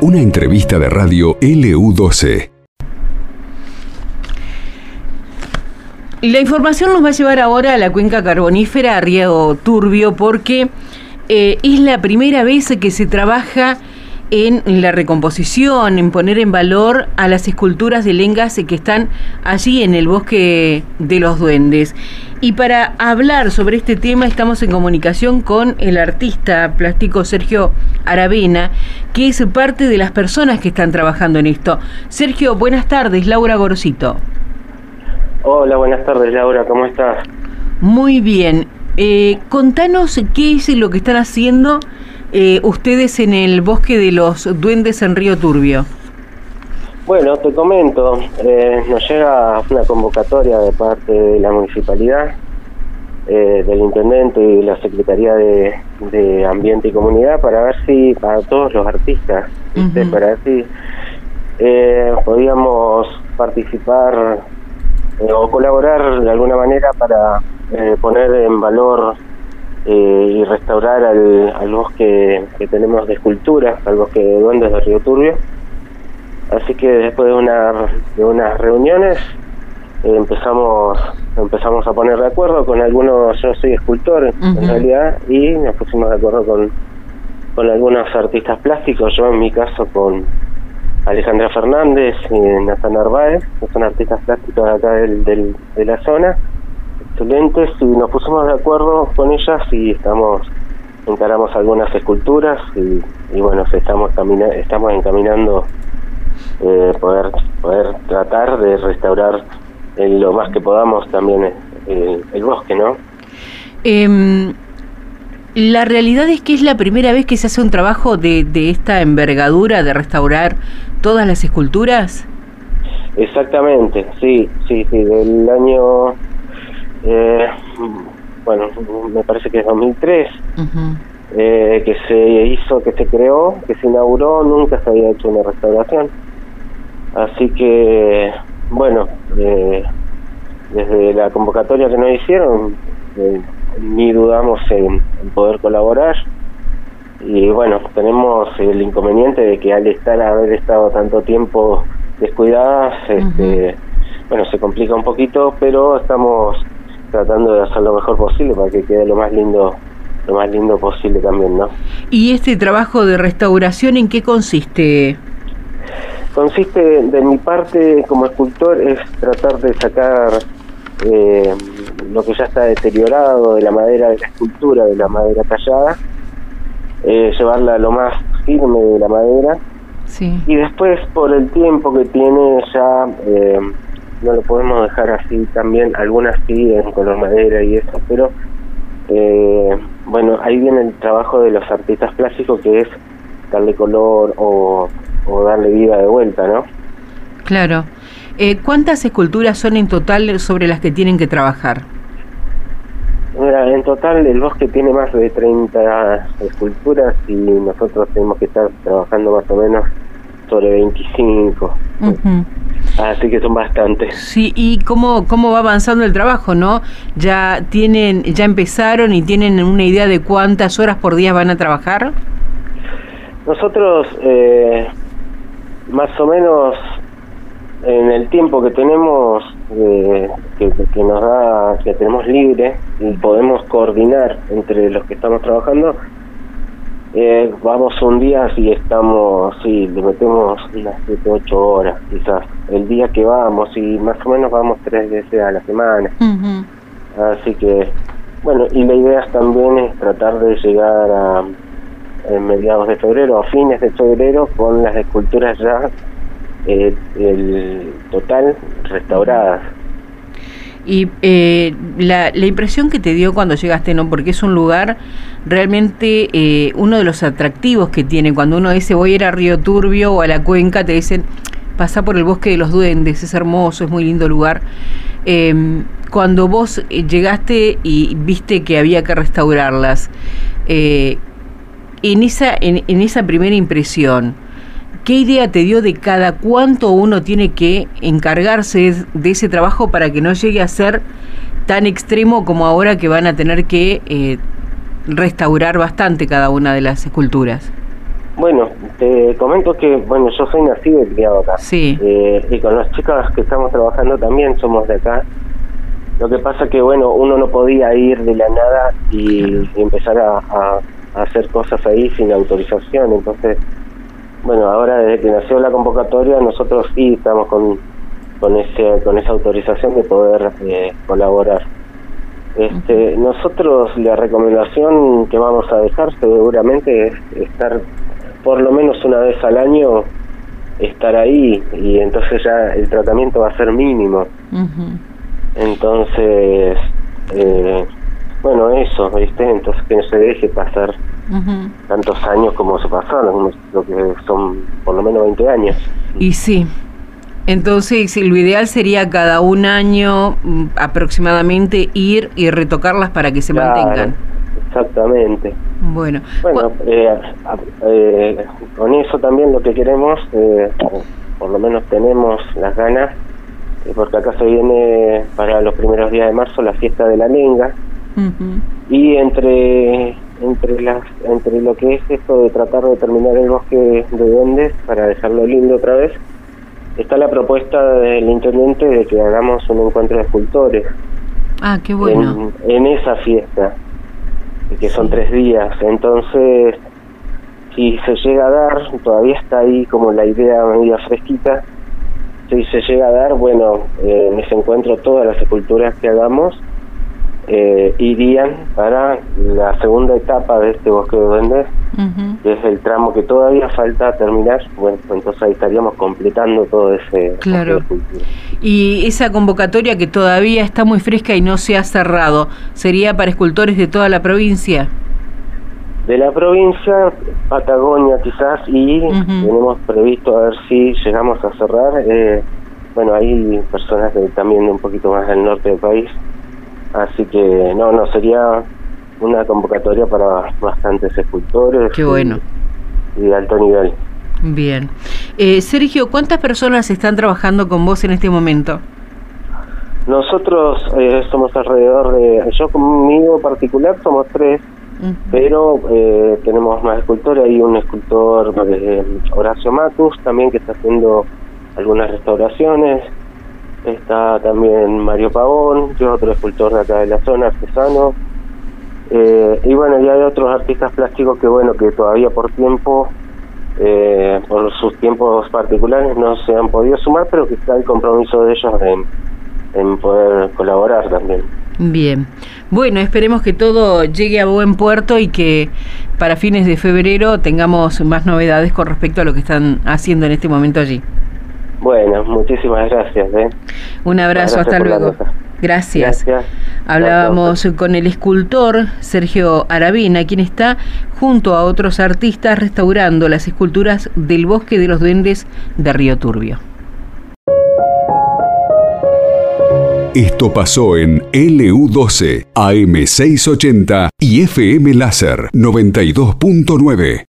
Una entrevista de radio LU12. La información nos va a llevar ahora a la cuenca carbonífera, a Río Turbio, porque eh, es la primera vez que se trabaja en la recomposición, en poner en valor a las esculturas de lengas que están allí en el bosque de los duendes. Y para hablar sobre este tema estamos en comunicación con el artista plástico Sergio Aravena, que es parte de las personas que están trabajando en esto. Sergio, buenas tardes, Laura Gorosito. Hola, buenas tardes Laura, ¿cómo estás? Muy bien. Eh, contanos qué es lo que están haciendo eh, ustedes en el bosque de los duendes en Río Turbio. Bueno, te comento, eh, nos llega una convocatoria de parte de la municipalidad, del intendente y la Secretaría de, Ambiente y Comunidad para ver si, para todos los artistas, para ver si podíamos participar eh, o colaborar de alguna manera para eh, poner en valor eh, y restaurar al, bosque que tenemos de esculturas, al bosque de duendes de Río Turbio. Así que después de, una, de unas reuniones empezamos empezamos a poner de acuerdo con algunos, yo soy escultor en realidad, y nos pusimos de acuerdo con, con algunos artistas plásticos, yo en mi caso con Alejandra Fernández y Nathan Narváez, que son artistas plásticos de acá del, de la zona, excelentes, y nos pusimos de acuerdo con ellas y estamos encaramos algunas esculturas y, bueno, estamos, estamos encaminando eh, poder, poder tratar de restaurar lo más que podamos también el, bosque, ¿no? Em, la realidad es que es la primera vez que se hace un trabajo de, de esta envergadura de restaurar todas las esculturas. Exactamente, sí, sí, sí, del año, eh, bueno, me parece que es 2003, eh, que se hizo, que se creó, que se inauguró, nunca se había hecho una restauración. Así que, bueno, eh, desde la convocatoria que nos hicieron, ni dudamos en, poder colaborar. Y bueno tenemos el inconveniente de que al estar haber estado tanto tiempo descuidadas este, bueno se complica un poquito pero estamos tratando de hacer lo mejor posible para que quede lo más lindo lo más lindo posible también no y este trabajo de restauración en qué consiste consiste de mi parte como escultor es tratar de sacar eh, lo que ya está deteriorado de la madera de la escultura, de la madera tallada, eh, llevarla lo más firme de la madera. Y después, por el tiempo que tiene, ya eh, no lo podemos dejar así. También algunas sí en color madera y eso, pero eh, bueno, ahí viene el trabajo de los artistas plásticos que es darle color o, o darle vida de vuelta, ¿no? Claro. Eh, ¿Cuántas esculturas son en total sobre las que tienen que trabajar? en total el bosque tiene más de 30 esculturas y nosotros tenemos que estar trabajando más o menos sobre 25. Así que son bastantes. Sí, ¿y cómo, cómo va avanzando el trabajo, no? ¿Ya tienen ya empezaron y tienen una idea de cuántas horas por día van a trabajar? Nosotros eh, más o menos en el tiempo que tenemos eh, que, nos da que tenemos libre y podemos coordinar entre los que estamos trabajando eh, vamos un día si estamos sí le metemos unas siete ocho horas quizás. El día que vamos y más o menos vamos tres veces a la semana. Así que bueno y la idea también es tratar de llegar a mediados de febrero a fines de febrero con las esculturas ya eh, el total restauradas. Y eh, la, impresión que te dio cuando llegaste, ¿no? Porque es un lugar realmente eh, uno de los atractivos que tiene. Cuando uno dice voy a ir a Río Turbio o a la cuenca, te dicen pasa por el bosque de los duendes, es hermoso, es muy lindo lugar. Em, cuando vos eh, llegaste y viste que había que restaurarlas, en, esa, en, en esa primera impresión, ¿Qué idea te dio de cada cuánto uno tiene que encargarse de ese trabajo para que no llegue a ser tan extremo como ahora que van a tener que eh, restaurar bastante cada una de las esculturas. Bueno, te comento que, bueno, yo soy nacido y criado acá. Sí. Eh, y con las chicas que estamos trabajando también somos de acá. Lo que pasa que, bueno, uno no podía ir de la nada y, empezar a, a, hacer cosas ahí sin autorización. Entonces, bueno, ahora desde que nació la convocatoria, nosotros sí estamos con, con, ese, con esa autorización de poder eh, colaborar. Este, nosotros la recomendación que vamos a dejar seguramente es estar por lo menos una vez al año estar ahí y entonces ya el tratamiento va a ser mínimo. Entonces, eh, bueno, eso, ¿viste? Entonces que no se deje pasar tantos años como se pasaron, lo que son por lo menos 20 años. Y sí. Entonces, lo ideal sería cada un año mm, aproximadamente ir y retocarlas para que se mantengan. Exactamente. Bueno, bueno eh, eh, con eso también lo que queremos, eh, por lo menos tenemos las ganas, porque acá se viene para los primeros días de marzo la fiesta de la lenga, y entre entre las entre lo que es esto de tratar de terminar el bosque de duendes para dejarlo lindo otra vez, está la propuesta del intendente de que hagamos un encuentro de escultores. Ah, qué bueno. en esa fiesta que son tres días. Entonces, si se llega a dar, todavía está ahí como la idea media fresquita, si se llega a dar, bueno, eh, en ese encuentro todas las esculturas que hagamos eh, irían para la segunda etapa de este bosque de duendes, que es el tramo que todavía falta terminar. Bueno, entonces ahí estaríamos completando todo ese. Claro. Y esa convocatoria que todavía está muy fresca y no se ha cerrado, ¿sería para escultores de toda la provincia? De la provincia, Patagonia quizás, y tenemos previsto a ver si llegamos a cerrar. Eh, bueno, hay personas también de un poquito más del norte del país Así que no, no, sería una convocatoria para bastantes escultores. Qué bueno. Y, de alto nivel. Bien. Eh, Sergio, ¿cuántas personas están trabajando con vos en este momento? Nosotros eh, somos alrededor de, yo conmigo particular somos tres, pero eh, tenemos más escultores, hay un escultor, Horacio Matus, también que está haciendo algunas restauraciones, está también Mario Pavón, que es otro escultor de acá de la zona, artesano, eh, y bueno, y hay otros artistas plásticos que bueno, que todavía por tiempo, eh, por sus tiempos particulares no se han podido sumar, pero que está el compromiso de ellos en, en poder colaborar también. Bien, bueno, esperemos que todo llegue a buen puerto y que para fines de febrero tengamos más novedades con respecto a lo que están haciendo en este momento allí. Bueno, muchísimas gracias. ¿eh? Un abrazo, hasta luego. Gracias. gracias. Hablábamos con el escultor Sergio Aravina, quien está junto a otros artistas restaurando las esculturas del Bosque de los Duendes de Río Turbio. Esto pasó en LU12, AM680 y FM Láser 92.9.